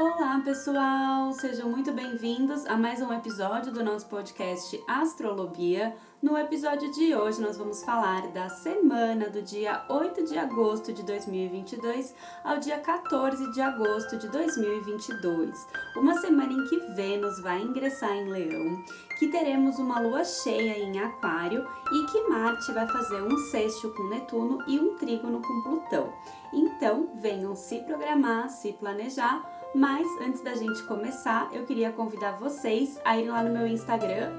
Olá, pessoal! Sejam muito bem-vindos a mais um episódio do nosso podcast Astrologia. No episódio de hoje, nós vamos falar da semana do dia 8 de agosto de 2022 ao dia 14 de agosto de 2022. Uma semana em que Vênus vai ingressar em Leão, que teremos uma lua cheia em Aquário e que Marte vai fazer um sexto com Netuno e um trígono com Plutão. Então, venham se programar, se planejar mas antes da gente começar, eu queria convidar vocês a irem lá no meu Instagram,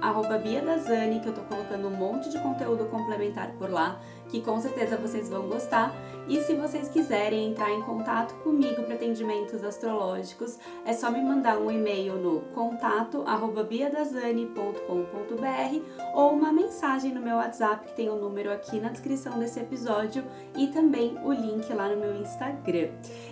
BiaDazani, que eu tô colocando um monte de conteúdo complementar por lá, que com certeza vocês vão gostar. E se vocês quiserem entrar em contato comigo para atendimentos astrológicos, é só me mandar um e-mail no contato biadazani.com.br ou uma mensagem no meu WhatsApp, que tem o um número aqui na descrição desse episódio e também o link lá no meu Instagram.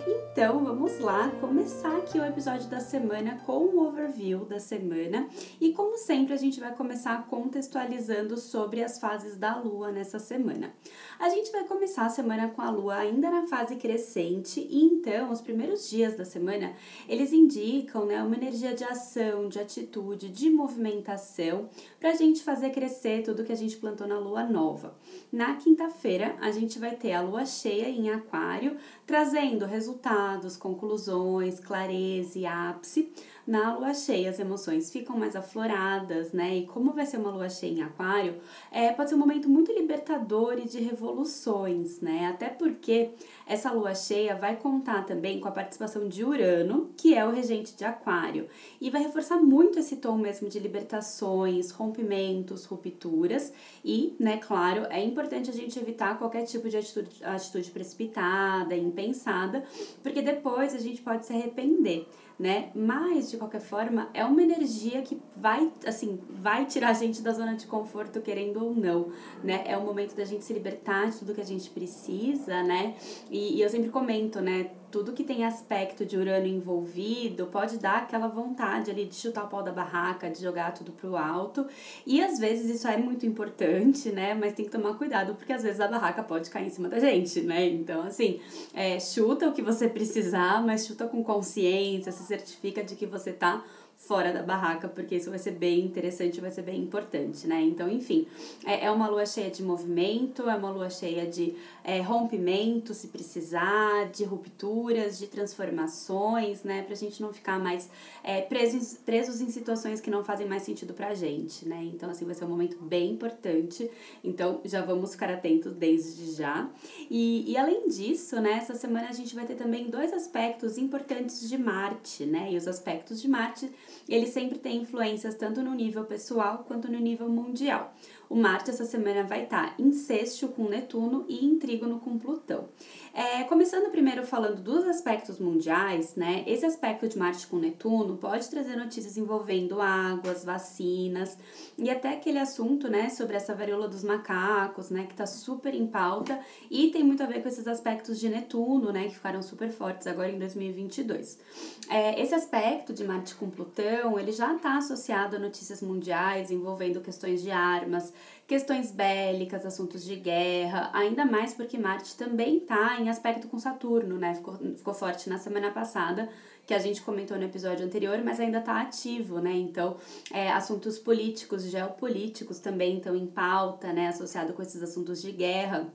Então, vamos lá começar aqui o episódio da semana com o overview da semana. E como sempre, a gente vai começar contextualizando sobre as fases da lua nessa semana. A gente vai começar a semana com a lua ainda na fase crescente e então os primeiros dias da semana, eles indicam, né, uma energia de ação, de atitude, de movimentação para a gente fazer crescer tudo que a gente plantou na lua nova. Na quinta-feira, a gente vai ter a lua cheia em Aquário, trazendo resultados, conclusões, clareza e ápice na lua cheia as emoções ficam mais afloradas, né? E como vai ser uma lua cheia em aquário, é, pode ser um momento muito libertador e de revoluções, né? Até porque essa lua cheia vai contar também com a participação de Urano, que é o regente de aquário, e vai reforçar muito esse tom mesmo de libertações, rompimentos, rupturas, e, né, claro, é importante a gente evitar qualquer tipo de atitude, atitude precipitada, impensada, porque depois a gente pode se arrepender né? Mas de qualquer forma, é uma energia que vai, assim, vai tirar a gente da zona de conforto querendo ou não, né? É o momento da gente se libertar de tudo que a gente precisa, né? E, e eu sempre comento, né? Tudo que tem aspecto de Urano envolvido pode dar aquela vontade ali de chutar o pau da barraca, de jogar tudo pro alto. E às vezes isso é muito importante, né? Mas tem que tomar cuidado, porque às vezes a barraca pode cair em cima da gente, né? Então, assim, é, chuta o que você precisar, mas chuta com consciência, se certifica de que você tá fora da barraca, porque isso vai ser bem interessante, vai ser bem importante, né? Então, enfim, é, é uma lua cheia de movimento, é uma lua cheia de é, rompimento, se precisar, de rupturas, de transformações, né? Pra gente não ficar mais é, presos, presos em situações que não fazem mais sentido pra gente, né? Então, assim, vai ser um momento bem importante. Então, já vamos ficar atentos desde já. E, e além disso, né, essa semana a gente vai ter também dois aspectos importantes de Marte, né? E os aspectos de Marte ele sempre tem influências tanto no nível pessoal quanto no nível mundial. O Marte essa semana vai estar em sexto com Netuno e em trígono com Plutão. É, começando primeiro falando dos aspectos mundiais, né? Esse aspecto de Marte com Netuno pode trazer notícias envolvendo águas, vacinas e até aquele assunto, né, sobre essa varíola dos macacos, né, que tá super em pauta e tem muito a ver com esses aspectos de Netuno, né, que ficaram super fortes agora em 2022. É, esse aspecto de Marte com Plutão, ele já está associado a notícias mundiais envolvendo questões de armas, questões bélicas, assuntos de guerra, ainda mais porque Marte também está em aspecto com Saturno, né? Ficou, ficou forte na semana passada, que a gente comentou no episódio anterior, mas ainda está ativo, né? Então, é, assuntos políticos, geopolíticos também estão em pauta, né? Associado com esses assuntos de guerra.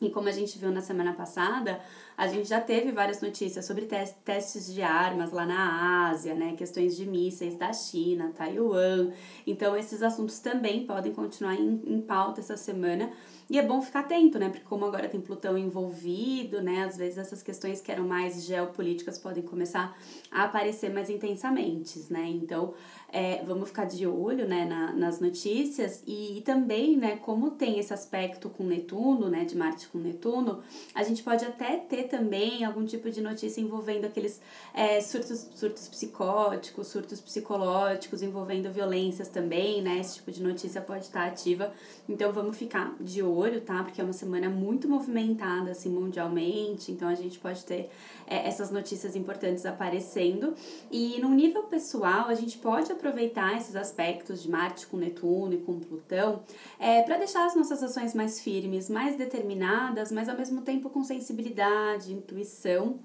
E como a gente viu na semana passada, a gente já teve várias notícias sobre testes de armas lá na Ásia, né? Questões de mísseis da China, Taiwan. Então, esses assuntos também podem continuar em, em pauta essa semana. E é bom ficar atento, né? Porque como agora tem Plutão envolvido, né? Às vezes essas questões que eram mais geopolíticas podem começar a aparecer mais intensamente, né? Então, é, vamos ficar de olho né, na, nas notícias e, e, também, né, como tem esse aspecto com Netuno, né, de Marte com Netuno, a gente pode até ter também algum tipo de notícia envolvendo aqueles é, surtos, surtos psicóticos, surtos psicológicos, envolvendo violências também, né, esse tipo de notícia pode estar ativa. Então, vamos ficar de olho, tá, porque é uma semana muito movimentada, assim, mundialmente, então a gente pode ter é, essas notícias importantes aparecendo. E no nível pessoal, a gente pode aproveitar esses aspectos de Marte com Netuno e com Plutão é, para deixar as nossas ações mais firmes, mais determinadas, mas ao mesmo tempo com sensibilidade, intuição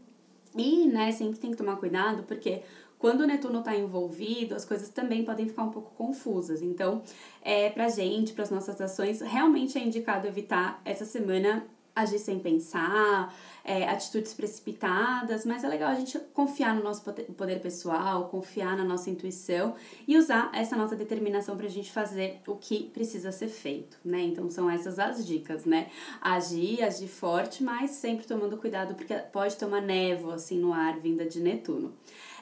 E, né, sempre tem que tomar cuidado, porque quando o Netuno está envolvido, as coisas também podem ficar um pouco confusas. Então, é, pra gente, para as nossas ações, realmente é indicado evitar essa semana agir sem pensar, é, atitudes precipitadas, mas é legal a gente confiar no nosso poder pessoal, confiar na nossa intuição e usar essa nossa determinação para a gente fazer o que precisa ser feito, né? Então são essas as dicas, né? Agir, agir forte, mas sempre tomando cuidado porque pode ter uma névoa assim no ar vinda de Netuno.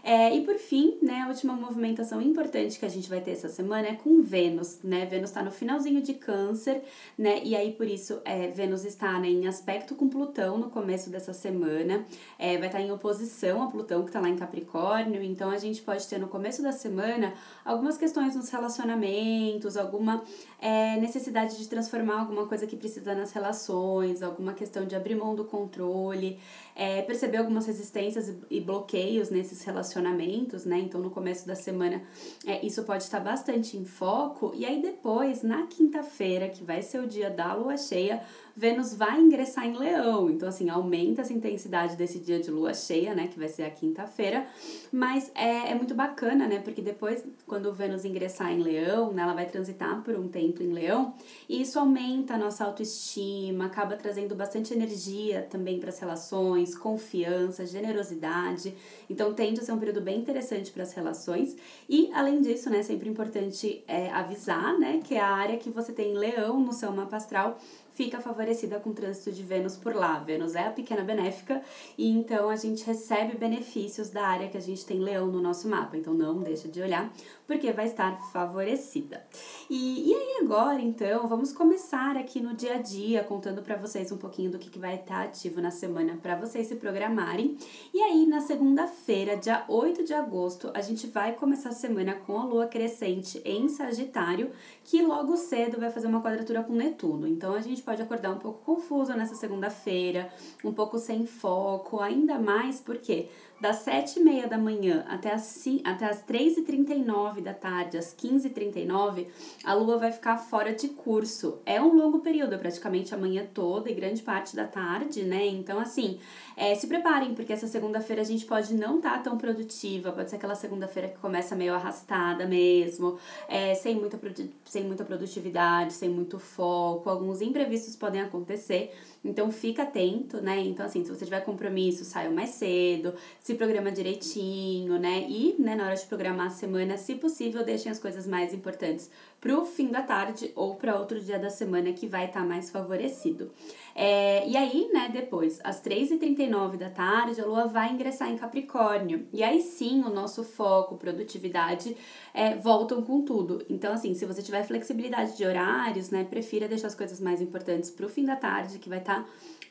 É, e por fim, né, a última movimentação importante que a gente vai ter essa semana é com Vênus, né? Vênus está no finalzinho de câncer, né? E aí, por isso, é, Vênus está né, em aspecto com Plutão no começo dessa semana. É, vai estar tá em oposição a Plutão, que está lá em Capricórnio. Então, a gente pode ter no começo da semana algumas questões nos relacionamentos, alguma é, necessidade de transformar alguma coisa que precisa nas relações, alguma questão de abrir mão do controle, é, perceber algumas resistências e bloqueios nesses relacionamentos relacionamentos, né? Então, no começo da semana, é, isso pode estar bastante em foco. E aí, depois, na quinta-feira, que vai ser o dia da lua cheia, Vênus vai ingressar em Leão. Então, assim, aumenta essa intensidade desse dia de lua cheia, né? Que vai ser a quinta-feira. Mas é, é muito bacana, né? Porque depois, quando Vênus ingressar em Leão, né, ela vai transitar por um tempo em Leão. E isso aumenta a nossa autoestima, acaba trazendo bastante energia também para as relações, confiança, generosidade. Então, tende a ser um período bem interessante para as relações. E, além disso, né? Sempre importante é, avisar, né? Que é a área que você tem Leão no seu mapa astral fica favorecida com o trânsito de Vênus por lá. Vênus é a pequena benéfica e então a gente recebe benefícios da área que a gente tem leão no nosso mapa. Então não deixa de olhar, porque vai estar favorecida. E, e aí agora, então, vamos começar aqui no dia a dia, contando para vocês um pouquinho do que, que vai estar ativo na semana para vocês se programarem. E aí, na segunda-feira, dia 8 de agosto, a gente vai começar a semana com a lua crescente em Sagitário, que logo cedo vai fazer uma quadratura com Netuno. Então a gente pode acordar um pouco confuso nessa segunda-feira, um pouco sem foco, ainda mais porque das 7 e meia da manhã até as, até as 3h39 da tarde, às 15h39, a lua vai ficar fora de curso. É um longo período, praticamente a manhã toda e grande parte da tarde, né? Então, assim, é, se preparem, porque essa segunda-feira a gente pode não estar tá tão produtiva, pode ser aquela segunda-feira que começa meio arrastada mesmo, é, sem, muita, sem muita produtividade, sem muito foco, alguns imprevistos podem acontecer. Então fica atento, né? Então, assim, se você tiver compromisso, saia mais cedo, se programa direitinho, né? E, né, na hora de programar a semana, se possível, deixem as coisas mais importantes pro fim da tarde ou para outro dia da semana que vai estar tá mais favorecido. É, e aí, né, depois, às 3h39 da tarde, a lua vai ingressar em Capricórnio. E aí sim, o nosso foco, produtividade, é, voltam com tudo. Então, assim, se você tiver flexibilidade de horários, né, prefira deixar as coisas mais importantes pro fim da tarde, que vai estar. Tá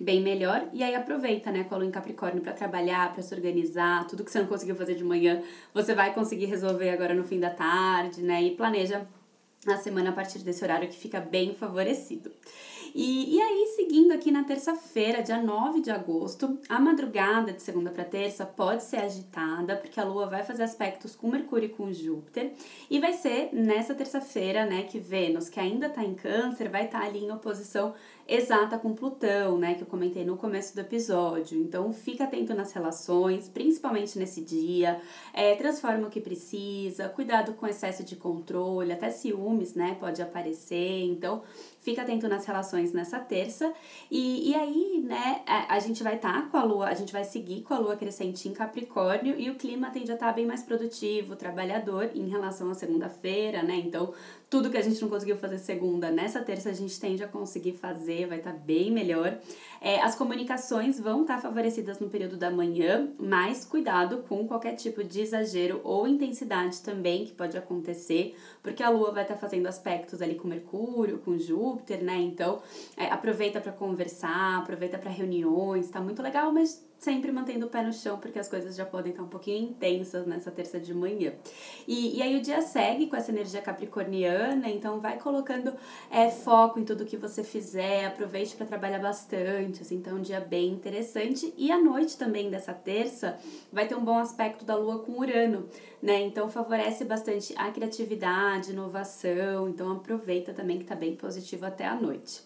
bem melhor. E aí aproveita, né, com a lua em Capricórnio para trabalhar, para se organizar, tudo que você não conseguiu fazer de manhã, você vai conseguir resolver agora no fim da tarde, né? E planeja a semana a partir desse horário que fica bem favorecido. E, e aí, seguindo aqui na terça-feira, dia 9 de agosto, a madrugada de segunda para terça pode ser agitada, porque a Lua vai fazer aspectos com Mercúrio e com Júpiter. E vai ser nessa terça-feira, né, que Vênus, que ainda está em Câncer, vai estar tá ali em oposição exata com Plutão, né, que eu comentei no começo do episódio. Então, fica atento nas relações, principalmente nesse dia. É, transforma o que precisa, cuidado com excesso de controle, até ciúmes, né, pode aparecer. Então, fica atento nas relações nessa terça. E, e aí, né, a, a gente vai estar tá com a lua, a gente vai seguir com a lua crescente em Capricórnio e o clima tende a estar tá bem mais produtivo, trabalhador em relação à segunda-feira, né? Então, tudo que a gente não conseguiu fazer segunda, nessa terça a gente tende a conseguir fazer, vai estar tá bem melhor. É, as comunicações vão estar tá favorecidas no período da manhã, mas cuidado com qualquer tipo de exagero ou intensidade também que pode acontecer, porque a Lua vai estar tá fazendo aspectos ali com Mercúrio, com Júpiter, né? Então, é, aproveita para conversar, aproveita para reuniões, tá muito legal, mas sempre mantendo o pé no chão, porque as coisas já podem estar um pouquinho intensas nessa terça de manhã. E, e aí o dia segue com essa energia capricorniana, então vai colocando é, foco em tudo que você fizer, aproveite para trabalhar bastante, assim, então um dia bem interessante. E a noite também dessa terça vai ter um bom aspecto da lua com Urano, né? Então favorece bastante a criatividade, inovação, então aproveita também que tá bem positivo até a noite.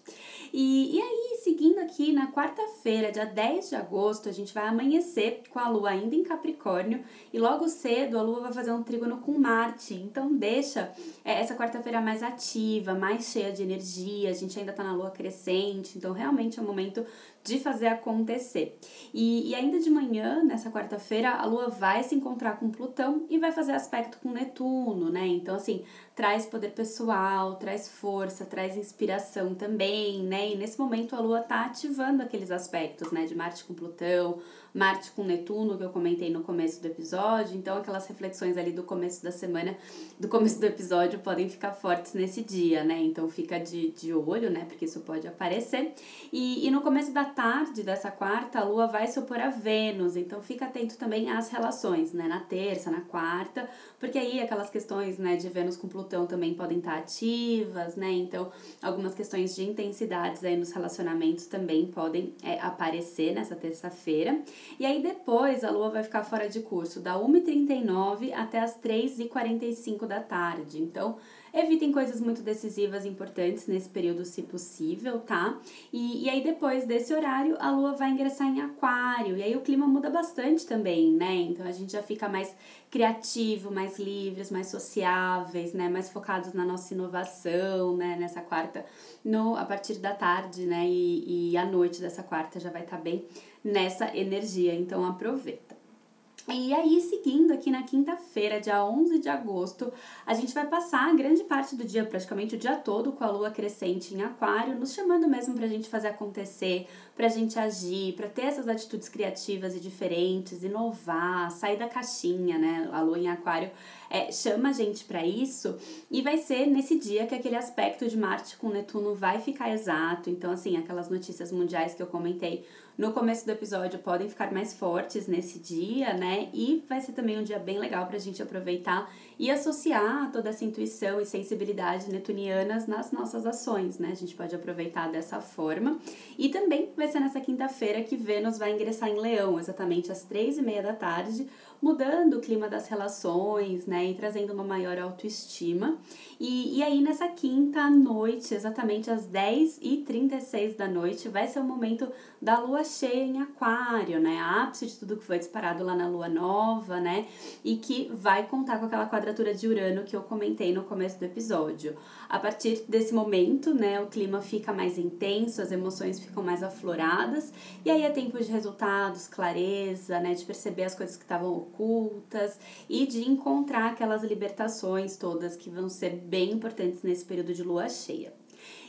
E, e aí, seguindo aqui na quarta-feira, dia 10 de agosto, a gente vai amanhecer com a lua ainda em Capricórnio e logo cedo a lua vai fazer um trígono com Marte. Então deixa é, essa quarta-feira mais ativa, mais cheia de energia. A gente ainda tá na lua crescente, então realmente é um momento de fazer acontecer. E, e ainda de manhã, nessa quarta-feira, a Lua vai se encontrar com Plutão e vai fazer aspecto com Netuno, né? Então, assim, traz poder pessoal, traz força, traz inspiração também, né? E nesse momento a Lua tá ativando aqueles aspectos, né? De Marte com Plutão, Marte com Netuno, que eu comentei no começo do episódio. Então, aquelas reflexões ali do começo da semana, do começo do episódio, podem ficar fortes nesse dia, né? Então, fica de, de olho, né? Porque isso pode aparecer. E, e no começo da tarde dessa quarta, a Lua vai se opor a Vênus. Então, fica atento também às relações, né? Na terça, na quarta, porque aí aquelas questões, né, de Vênus com Plutão também podem estar ativas, né? Então, algumas questões de intensidades aí nos relacionamentos também podem é, aparecer nessa terça-feira. E aí depois a lua vai ficar fora de curso da 1h39 até as 3h45 da tarde. Então, evitem coisas muito decisivas e importantes nesse período, se possível, tá? E, e aí depois desse horário, a lua vai ingressar em aquário. E aí o clima muda bastante também, né? Então a gente já fica mais criativo, mais livres, mais sociáveis, né? Mais focados na nossa inovação, né? Nessa quarta, no, a partir da tarde, né? E, e a noite dessa quarta já vai estar tá bem nessa energia, então aproveita. E aí, seguindo aqui na quinta-feira, dia 11 de agosto, a gente vai passar grande parte do dia, praticamente o dia todo, com a lua crescente em Aquário, nos chamando mesmo para a gente fazer acontecer, para a gente agir, para ter essas atitudes criativas e diferentes, inovar, sair da caixinha, né? A lua em Aquário é, chama a gente para isso e vai ser nesse dia que aquele aspecto de Marte com Netuno vai ficar exato. Então, assim, aquelas notícias mundiais que eu comentei no começo do episódio podem ficar mais fortes nesse dia, né? E vai ser também um dia bem legal para a gente aproveitar e associar toda essa intuição e sensibilidade netunianas nas nossas ações, né? A gente pode aproveitar dessa forma. E também vai ser nessa quinta-feira que Vênus vai ingressar em Leão, exatamente às três e meia da tarde, mudando o clima das relações, né? E trazendo uma maior autoestima. E, e aí, nessa quinta noite, exatamente às 10h36 da noite, vai ser o momento da lua cheia em Aquário, né? A ápice de tudo que foi disparado lá na lua nova, né? E que vai contar com aquela quadratura de Urano que eu comentei no começo do episódio. A partir desse momento, né, o clima fica mais intenso, as emoções ficam mais afloradas, e aí é tempo de resultados, clareza, né, de perceber as coisas que estavam ocultas e de encontrar aquelas libertações todas que vão ser bem importantes nesse período de lua cheia.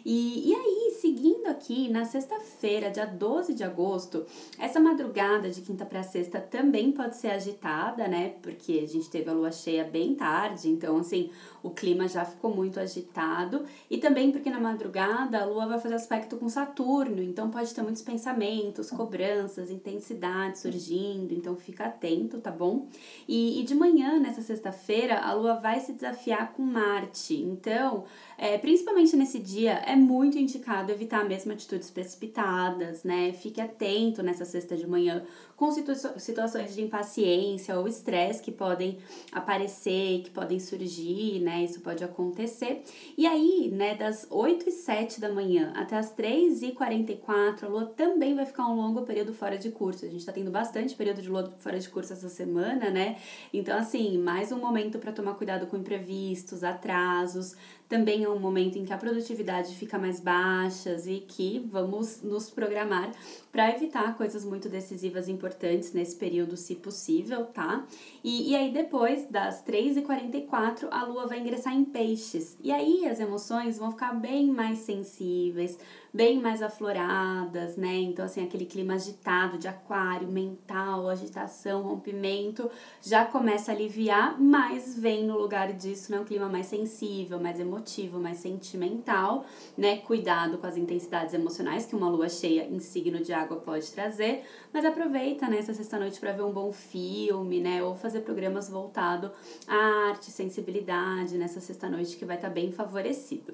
E, e aí, seguindo aqui, na sexta-feira, dia 12 de agosto, essa madrugada de quinta para sexta também pode ser agitada, né? Porque a gente teve a lua cheia bem tarde, então, assim, o clima já ficou muito agitado. E também porque na madrugada a lua vai fazer aspecto com Saturno, então pode ter muitos pensamentos, cobranças, intensidade surgindo, então fica atento, tá bom? E, e de manhã, nessa sexta-feira, a lua vai se desafiar com Marte, então, é, principalmente nesse dia, é é muito indicado evitar mesmo atitudes precipitadas, né? Fique atento nessa sexta de manhã com situa situações de impaciência ou estresse que podem aparecer, que podem surgir, né? Isso pode acontecer. E aí, né, das 8 e 7 da manhã até as 3 e 44, a lua também vai ficar um longo período fora de curso. A gente tá tendo bastante período de lua fora de curso essa semana, né? Então, assim, mais um momento para tomar cuidado com imprevistos, atrasos, também é um momento em que a produtividade fica mais baixa e que vamos nos programar para evitar coisas muito decisivas e importantes nesse período, se possível, tá? E, e aí, depois das 3h44, a lua vai ingressar em peixes. E aí, as emoções vão ficar bem mais sensíveis, bem mais afloradas, né? Então, assim, aquele clima agitado de aquário, mental, agitação, rompimento, já começa a aliviar, mas vem no lugar disso, né? Um clima mais sensível, mais emotivo, mais sentimental, né? Cuidado com as intensidades emocionais que uma lua cheia em signo de água pode trazer, mas aproveita, né, essa sexta-noite para ver um bom filme, né? Ou fazer programas voltado à arte, sensibilidade nessa sexta-noite que vai estar tá bem favorecido.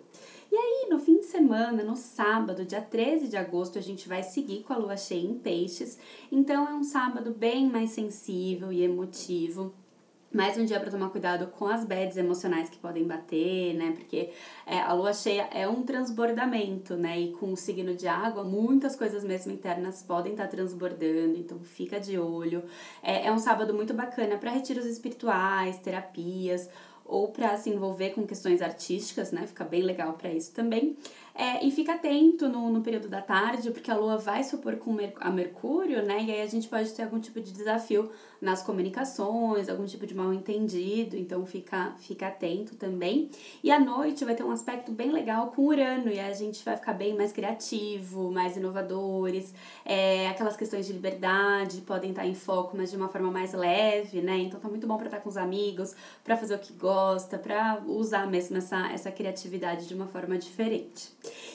E aí, no fim de semana, no sábado, dia 13 de agosto, a gente vai seguir com a lua cheia em peixes. Então, é um sábado bem mais sensível e emotivo mais um dia para tomar cuidado com as bads emocionais que podem bater, né? Porque é, a lua cheia é um transbordamento, né? E com o signo de água, muitas coisas mesmo internas podem estar tá transbordando, então fica de olho. É, é um sábado muito bacana para retiros espirituais, terapias ou para se envolver com questões artísticas, né? Fica bem legal para isso também. É, e fica atento no, no período da tarde, porque a Lua vai supor com a Mercúrio, né? E aí a gente pode ter algum tipo de desafio nas comunicações, algum tipo de mal entendido, então fica, fica atento também. E à noite vai ter um aspecto bem legal com Urano, e a gente vai ficar bem mais criativo, mais inovadores, é, aquelas questões de liberdade podem estar em foco, mas de uma forma mais leve, né? Então tá muito bom para estar com os amigos, para fazer o que gosta, para usar mesmo essa, essa criatividade de uma forma diferente.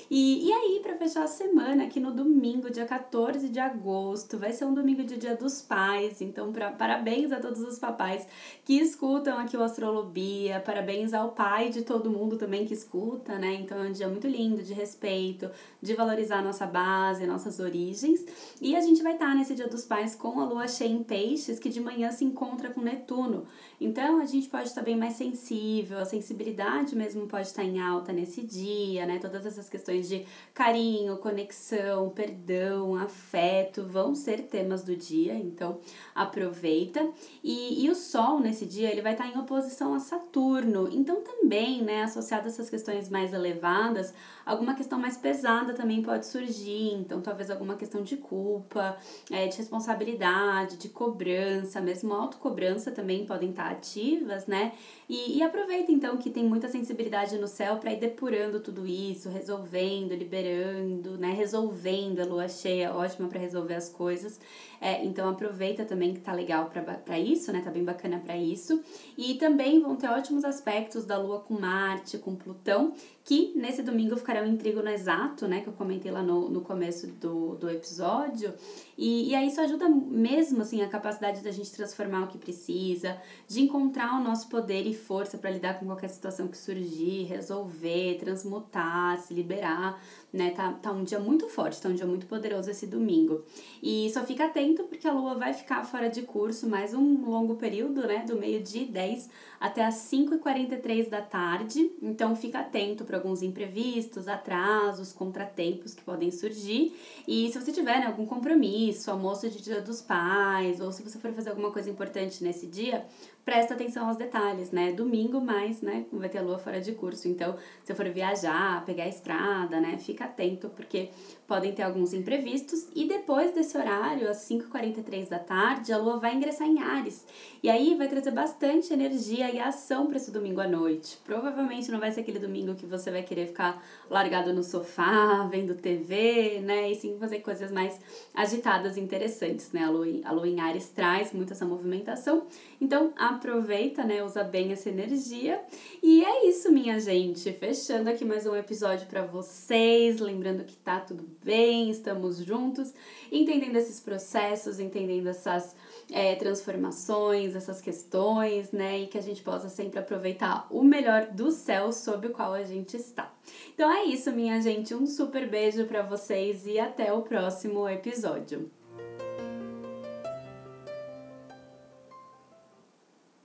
E, e aí, para fechar a semana, aqui no domingo, dia 14 de agosto, vai ser um domingo de Dia dos Pais, então pra, parabéns a todos os papais que escutam aqui o Astrolobia, parabéns ao pai de todo mundo também que escuta, né? Então é um dia muito lindo, de respeito, de valorizar nossa base, nossas origens. E a gente vai estar tá nesse Dia dos Pais com a lua cheia em peixes, que de manhã se encontra com Netuno. Então a gente pode estar bem mais sensível, a sensibilidade mesmo pode estar em alta nesse dia, né? Todas as essas questões de carinho, conexão, perdão, afeto vão ser temas do dia, então aproveita. E, e o Sol nesse dia ele vai estar em oposição a Saturno, então também, né, associado a essas questões mais elevadas, alguma questão mais pesada também pode surgir, então talvez alguma questão de culpa, é, de responsabilidade, de cobrança, mesmo autocobrança também podem estar ativas, né? E, e aproveita então que tem muita sensibilidade no céu para ir depurando tudo isso, resolvendo, liberando, né? Resolvendo a lua cheia, ótima para resolver as coisas. É, então aproveita também que tá legal para isso, né? Tá bem bacana para isso. E também vão ter ótimos aspectos da lua com Marte, com Plutão, que nesse domingo ficarão em trígono exato, né? Que eu comentei lá no, no começo do, do episódio. E, e aí isso ajuda mesmo, assim, a capacidade da gente transformar o que precisa, de encontrar o nosso poder e força para lidar com qualquer situação que surgir, resolver, transmutar, se liberar né? Tá, tá um dia muito forte, tá um dia muito poderoso esse domingo. E só fica atento porque a lua vai ficar fora de curso mais um longo período, né? Do meio-dia 10 até as 5h43 da tarde. Então fica atento para alguns imprevistos, atrasos, contratempos que podem surgir. E se você tiver né, algum compromisso, almoço de dia dos pais, ou se você for fazer alguma coisa importante nesse dia, presta atenção aos detalhes, né? Domingo mais, né? Vai ter a lua fora de curso. Então, se for viajar, pegar a estrada, né? Fica atento, porque podem ter alguns imprevistos. E depois desse horário, às 5h43 da tarde, a lua vai ingressar em Ares. E aí vai trazer bastante energia e ação para esse domingo à noite. Provavelmente não vai ser aquele domingo que você vai querer ficar largado no sofá, vendo TV, né? E sim fazer coisas mais agitadas interessantes, né? A lua, a lua em Ares traz muito essa movimentação. Então, aproveita, né? Usa bem essa energia. E é isso, minha gente. Fechando aqui mais um episódio para vocês. Lembrando que tá tudo bem, estamos juntos, entendendo esses processos, entendendo essas é, transformações, essas questões, né? E que a gente possa sempre aproveitar o melhor do céu sob o qual a gente está. Então é isso, minha gente. Um super beijo para vocês e até o próximo episódio.